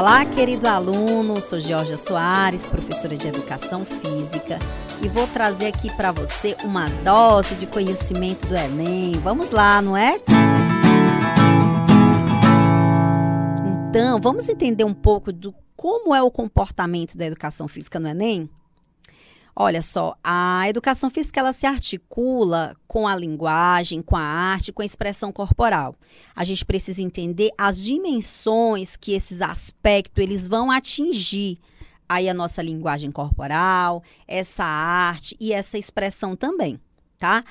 Olá, querido aluno, sou Georgia Soares, professora de Educação Física, e vou trazer aqui para você uma dose de conhecimento do Enem. Vamos lá, não é? Então, vamos entender um pouco do como é o comportamento da educação física no Enem? Olha só, a educação física ela se articula com a linguagem, com a arte, com a expressão corporal. A gente precisa entender as dimensões que esses aspectos eles vão atingir aí a nossa linguagem corporal, essa arte e essa expressão também, tá?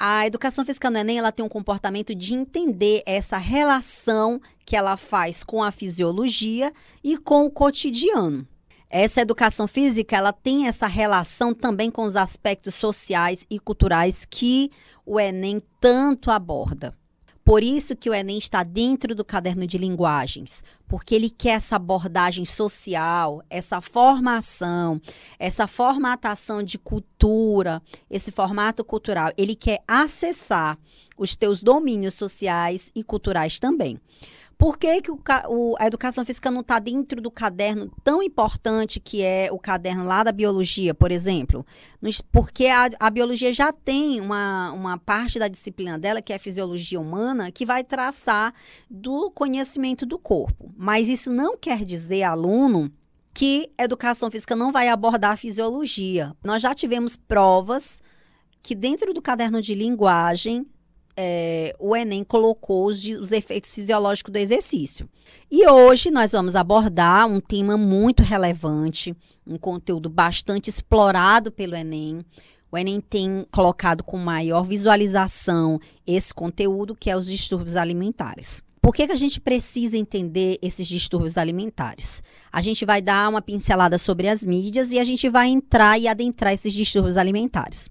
A educação física no Enem ela tem um comportamento de entender essa relação que ela faz com a fisiologia e com o cotidiano. Essa educação física, ela tem essa relação também com os aspectos sociais e culturais que o Enem tanto aborda. Por isso que o Enem está dentro do caderno de linguagens, porque ele quer essa abordagem social, essa formação, essa formatação de cultura, esse formato cultural. Ele quer acessar os teus domínios sociais e culturais também. Por que, que o, o, a educação física não está dentro do caderno tão importante que é o caderno lá da biologia, por exemplo? Porque a, a biologia já tem uma, uma parte da disciplina dela, que é a fisiologia humana, que vai traçar do conhecimento do corpo. Mas isso não quer dizer, aluno, que educação física não vai abordar a fisiologia. Nós já tivemos provas que dentro do caderno de linguagem é, o Enem colocou os, os efeitos fisiológicos do exercício. E hoje nós vamos abordar um tema muito relevante, um conteúdo bastante explorado pelo Enem. O Enem tem colocado com maior visualização esse conteúdo, que é os distúrbios alimentares. Por que, que a gente precisa entender esses distúrbios alimentares? A gente vai dar uma pincelada sobre as mídias e a gente vai entrar e adentrar esses distúrbios alimentares.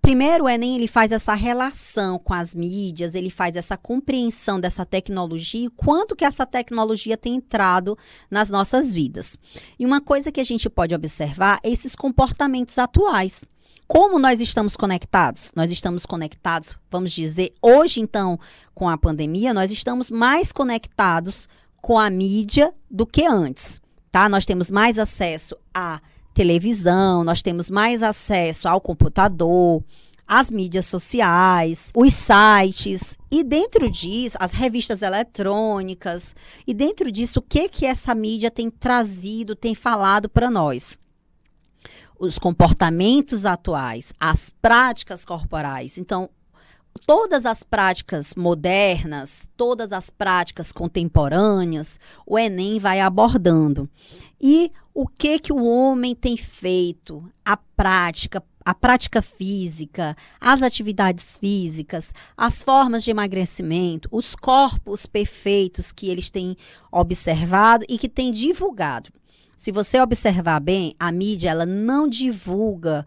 Primeiro, o Enem ele faz essa relação com as mídias, ele faz essa compreensão dessa tecnologia e quanto que essa tecnologia tem entrado nas nossas vidas. E uma coisa que a gente pode observar é esses comportamentos atuais. Como nós estamos conectados? Nós estamos conectados, vamos dizer, hoje então, com a pandemia, nós estamos mais conectados com a mídia do que antes, tá? Nós temos mais acesso à televisão, nós temos mais acesso ao computador, às mídias sociais, os sites e dentro disso as revistas eletrônicas e dentro disso o que que essa mídia tem trazido, tem falado para nós? Os comportamentos atuais, as práticas corporais. Então, todas as práticas modernas, todas as práticas contemporâneas, o Enem vai abordando. E o que que o homem tem feito? A prática, a prática física, as atividades físicas, as formas de emagrecimento, os corpos perfeitos que eles têm observado e que têm divulgado. Se você observar bem, a mídia ela não divulga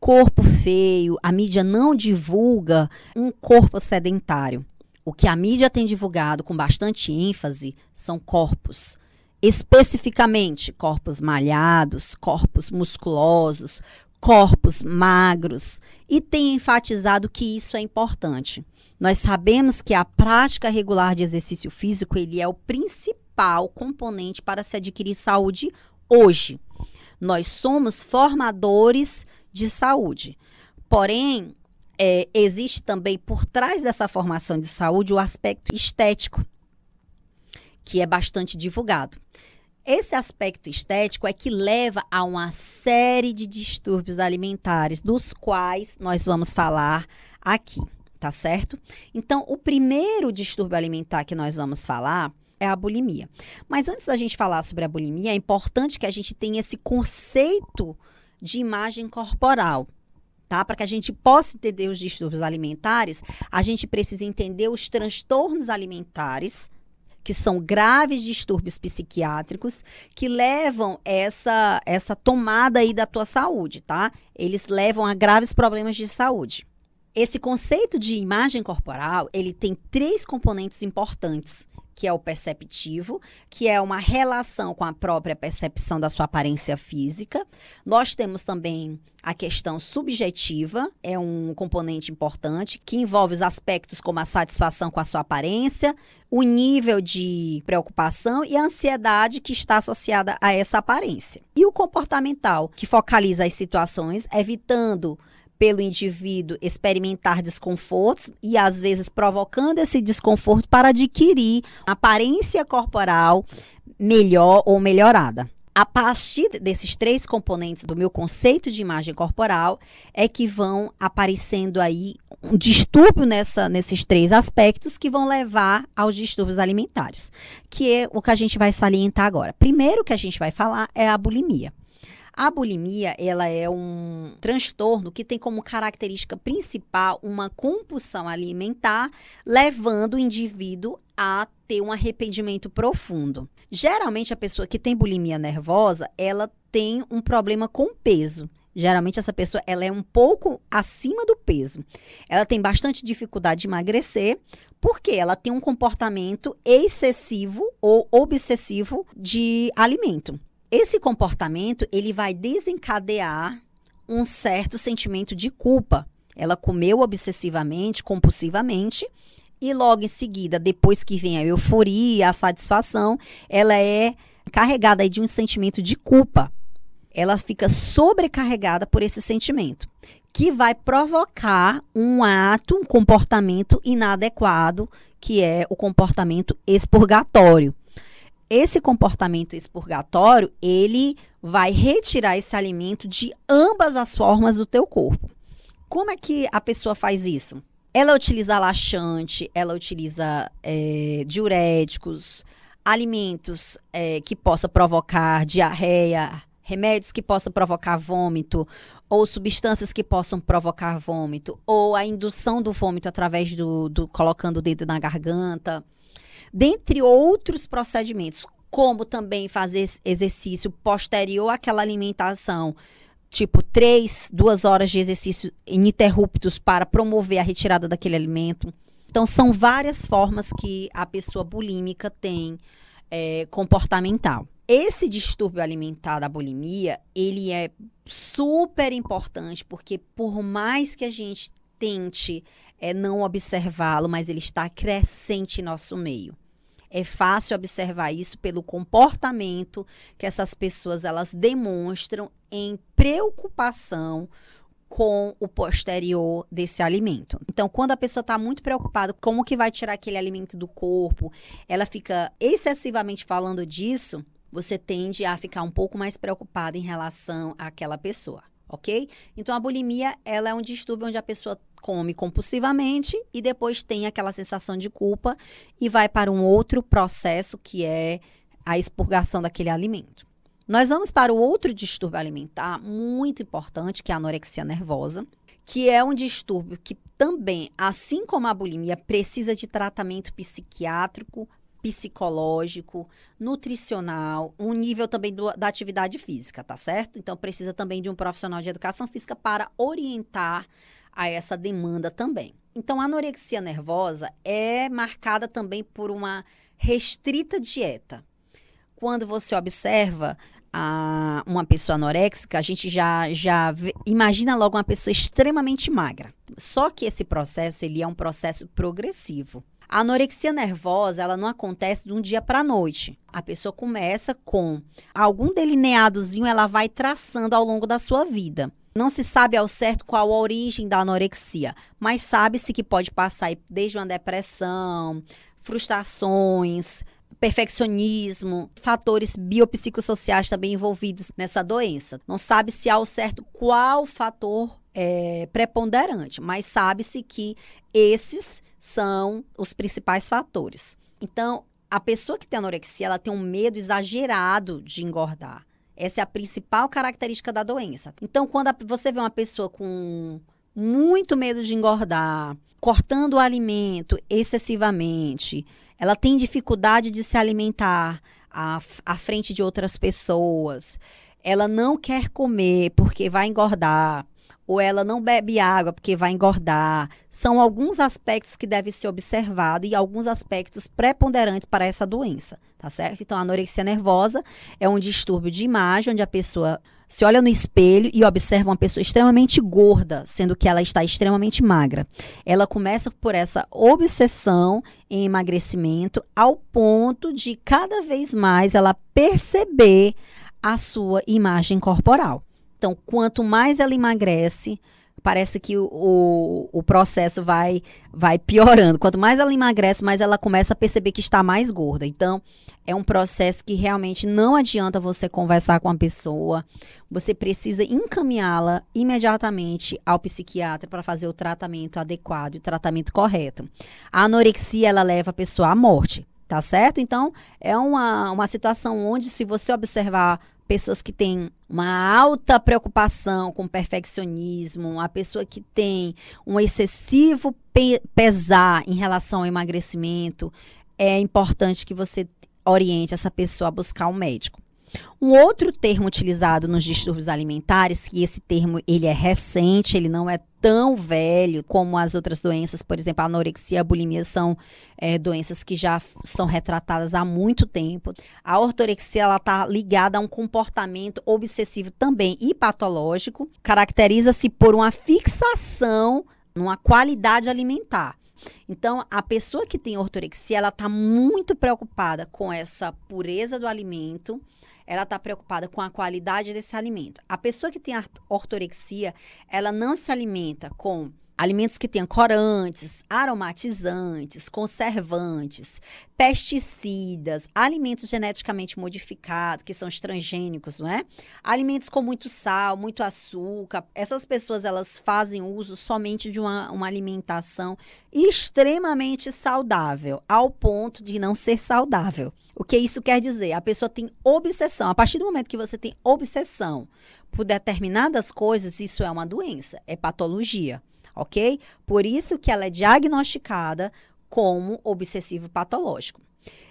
corpo feio, a mídia não divulga um corpo sedentário. O que a mídia tem divulgado com bastante ênfase são corpos. Especificamente, corpos malhados, corpos musculosos, corpos magros. E tem enfatizado que isso é importante. Nós sabemos que a prática regular de exercício físico ele é o principal principal componente para se adquirir saúde hoje. Nós somos formadores de saúde. Porém, é, existe também por trás dessa formação de saúde o aspecto estético, que é bastante divulgado. Esse aspecto estético é que leva a uma série de distúrbios alimentares, dos quais nós vamos falar aqui, tá certo? Então, o primeiro distúrbio alimentar que nós vamos falar é a bulimia. Mas antes da gente falar sobre a bulimia, é importante que a gente tenha esse conceito de imagem corporal. Tá? Para que a gente possa entender os distúrbios alimentares, a gente precisa entender os transtornos alimentares, que são graves distúrbios psiquiátricos que levam essa essa tomada aí da tua saúde, tá? Eles levam a graves problemas de saúde. Esse conceito de imagem corporal, ele tem três componentes importantes que é o perceptivo, que é uma relação com a própria percepção da sua aparência física. Nós temos também a questão subjetiva, é um componente importante, que envolve os aspectos como a satisfação com a sua aparência, o nível de preocupação e a ansiedade que está associada a essa aparência. E o comportamental, que focaliza as situações, evitando pelo indivíduo experimentar desconfortos e às vezes provocando esse desconforto para adquirir aparência corporal melhor ou melhorada. A partir desses três componentes do meu conceito de imagem corporal é que vão aparecendo aí um distúrbio nessa, nesses três aspectos que vão levar aos distúrbios alimentares, que é o que a gente vai salientar agora. Primeiro que a gente vai falar é a bulimia. A bulimia, ela é um transtorno que tem como característica principal uma compulsão alimentar, levando o indivíduo a ter um arrependimento profundo. Geralmente a pessoa que tem bulimia nervosa, ela tem um problema com peso. Geralmente essa pessoa ela é um pouco acima do peso. Ela tem bastante dificuldade de emagrecer porque ela tem um comportamento excessivo ou obsessivo de alimento. Esse comportamento, ele vai desencadear um certo sentimento de culpa. Ela comeu obsessivamente, compulsivamente, e logo em seguida, depois que vem a euforia, a satisfação, ela é carregada de um sentimento de culpa. Ela fica sobrecarregada por esse sentimento, que vai provocar um ato, um comportamento inadequado, que é o comportamento expurgatório esse comportamento expurgatório, ele vai retirar esse alimento de ambas as formas do teu corpo. Como é que a pessoa faz isso? Ela utiliza laxante, ela utiliza é, diuréticos, alimentos é, que possa provocar diarreia, remédios que possam provocar vômito, ou substâncias que possam provocar vômito, ou a indução do vômito através do, do colocando o dedo na garganta dentre outros procedimentos, como também fazer exercício posterior àquela alimentação, tipo três, duas horas de exercício ininterruptos para promover a retirada daquele alimento. Então, são várias formas que a pessoa bulímica tem é, comportamental. Esse distúrbio alimentar da bulimia, ele é super importante, porque por mais que a gente tente é, não observá-lo, mas ele está crescente em nosso meio. É fácil observar isso pelo comportamento que essas pessoas elas demonstram em preocupação com o posterior desse alimento. Então, quando a pessoa está muito preocupada como que vai tirar aquele alimento do corpo, ela fica excessivamente falando disso, você tende a ficar um pouco mais preocupada em relação àquela pessoa, ok? Então, a bulimia, ela é um distúrbio onde a pessoa come compulsivamente e depois tem aquela sensação de culpa e vai para um outro processo que é a expurgação daquele alimento. Nós vamos para o outro distúrbio alimentar muito importante, que é a anorexia nervosa, que é um distúrbio que também, assim como a bulimia, precisa de tratamento psiquiátrico, psicológico, nutricional, um nível também do, da atividade física, tá certo? Então precisa também de um profissional de educação física para orientar a essa demanda também. Então, a anorexia nervosa é marcada também por uma restrita dieta. Quando você observa a, uma pessoa anoréxica, a gente já, já vê, imagina logo uma pessoa extremamente magra. Só que esse processo ele é um processo progressivo. A anorexia nervosa, ela não acontece de um dia para a noite. A pessoa começa com algum delineadozinho, ela vai traçando ao longo da sua vida. Não se sabe ao certo qual a origem da anorexia, mas sabe-se que pode passar desde uma depressão, frustrações, perfeccionismo, fatores biopsicossociais também envolvidos nessa doença. Não sabe-se ao certo qual fator é preponderante, mas sabe-se que esses são os principais fatores. Então, a pessoa que tem anorexia, ela tem um medo exagerado de engordar. Essa é a principal característica da doença. Então, quando a, você vê uma pessoa com muito medo de engordar, cortando o alimento excessivamente, ela tem dificuldade de se alimentar à, à frente de outras pessoas, ela não quer comer porque vai engordar, ou ela não bebe água porque vai engordar. São alguns aspectos que devem ser observados e alguns aspectos preponderantes para essa doença, tá certo? Então, a anorexia nervosa é um distúrbio de imagem onde a pessoa se olha no espelho e observa uma pessoa extremamente gorda, sendo que ela está extremamente magra. Ela começa por essa obsessão em emagrecimento ao ponto de cada vez mais ela perceber a sua imagem corporal. Então, quanto mais ela emagrece, parece que o, o, o, processo vai, vai piorando. Quanto mais ela emagrece, mais ela começa a perceber que está mais gorda. Então, é um processo que realmente não adianta você conversar com a pessoa. Você precisa encaminhá-la imediatamente ao psiquiatra para fazer o tratamento adequado e o tratamento correto. A anorexia, ela leva a pessoa à morte. Tá certo? Então, é uma, uma situação onde, se você observar pessoas que têm uma alta preocupação com perfeccionismo, a pessoa que tem um excessivo pe pesar em relação ao emagrecimento, é importante que você oriente essa pessoa a buscar um médico. Um outro termo utilizado nos distúrbios alimentares, que esse termo ele é recente, ele não é tão velho como as outras doenças, por exemplo, a anorexia e a bulimia são é, doenças que já são retratadas há muito tempo. A ortorexia ela está ligada a um comportamento obsessivo também e patológico, caracteriza-se por uma fixação numa qualidade alimentar. Então, a pessoa que tem ortorexia, ela está muito preocupada com essa pureza do alimento, ela está preocupada com a qualidade desse alimento. A pessoa que tem ortorexia, ela não se alimenta com alimentos que tenham corantes, aromatizantes, conservantes, pesticidas, alimentos geneticamente modificados, que são transgênicos, não é? Alimentos com muito sal, muito açúcar. Essas pessoas, elas fazem uso somente de uma, uma alimentação extremamente saudável, ao ponto de não ser saudável. O que isso quer dizer? A pessoa tem obsessão. A partir do momento que você tem obsessão por determinadas coisas, isso é uma doença, é patologia ok? Por isso que ela é diagnosticada como obsessivo patológico.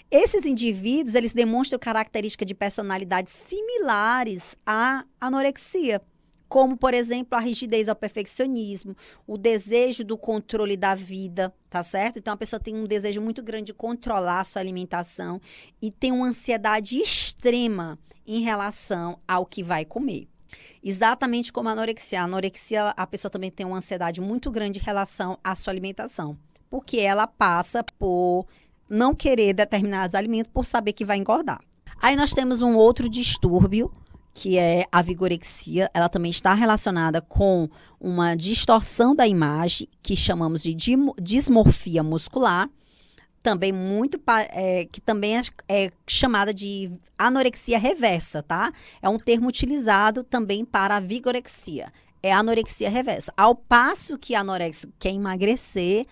Esses indivíduos, eles demonstram características de personalidade similares à anorexia, como, por exemplo, a rigidez ao perfeccionismo, o desejo do controle da vida, tá certo? Então, a pessoa tem um desejo muito grande de controlar a sua alimentação e tem uma ansiedade extrema em relação ao que vai comer. Exatamente como a anorexia. A anorexia, a pessoa também tem uma ansiedade muito grande em relação à sua alimentação, porque ela passa por não querer determinados alimentos por saber que vai engordar. Aí nós temos um outro distúrbio, que é a vigorexia. Ela também está relacionada com uma distorção da imagem, que chamamos de dismorfia muscular também muito é, que também é, é, chamada de anorexia reversa, tá? É um termo utilizado também para a vigorexia. É anorexia reversa. Ao passo que a anorexia quer emagrecer,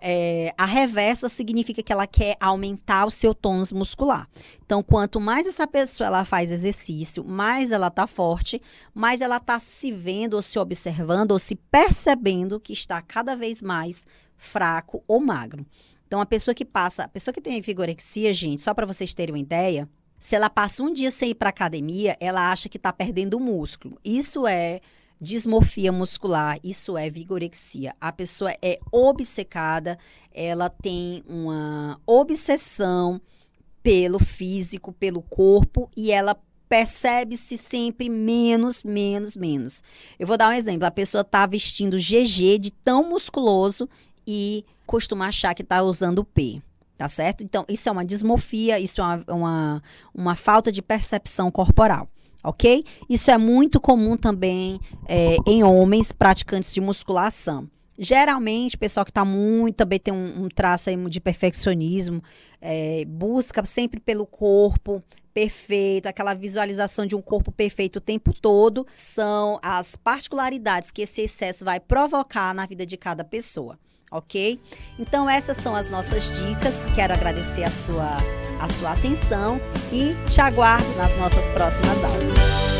é, a reversa significa que ela quer aumentar o seu tônus muscular. Então, quanto mais essa pessoa ela faz exercício, mais ela tá forte, mais ela tá se vendo ou se observando ou se percebendo que está cada vez mais fraco ou magro. Então, a pessoa que passa, a pessoa que tem vigorexia, gente, só para vocês terem uma ideia, se ela passa um dia sem ir para academia, ela acha que está perdendo músculo. Isso é dismorfia muscular, isso é vigorexia. A pessoa é obcecada, ela tem uma obsessão pelo físico, pelo corpo e ela percebe-se sempre menos, menos, menos. Eu vou dar um exemplo. A pessoa está vestindo GG de tão musculoso e costuma achar que está usando o P. Tá certo? Então, isso é uma dismorfia, isso é uma, uma, uma falta de percepção corporal ok? Isso é muito comum também é, em homens praticantes de musculação. Geralmente, o pessoal que está muito, também tem um, um traço de perfeccionismo, é, busca sempre pelo corpo perfeito, aquela visualização de um corpo perfeito o tempo todo, são as particularidades que esse excesso vai provocar na vida de cada pessoa ok? Então essas são as nossas dicas. Quero agradecer a sua, a sua atenção e te aguardo nas nossas próximas aulas.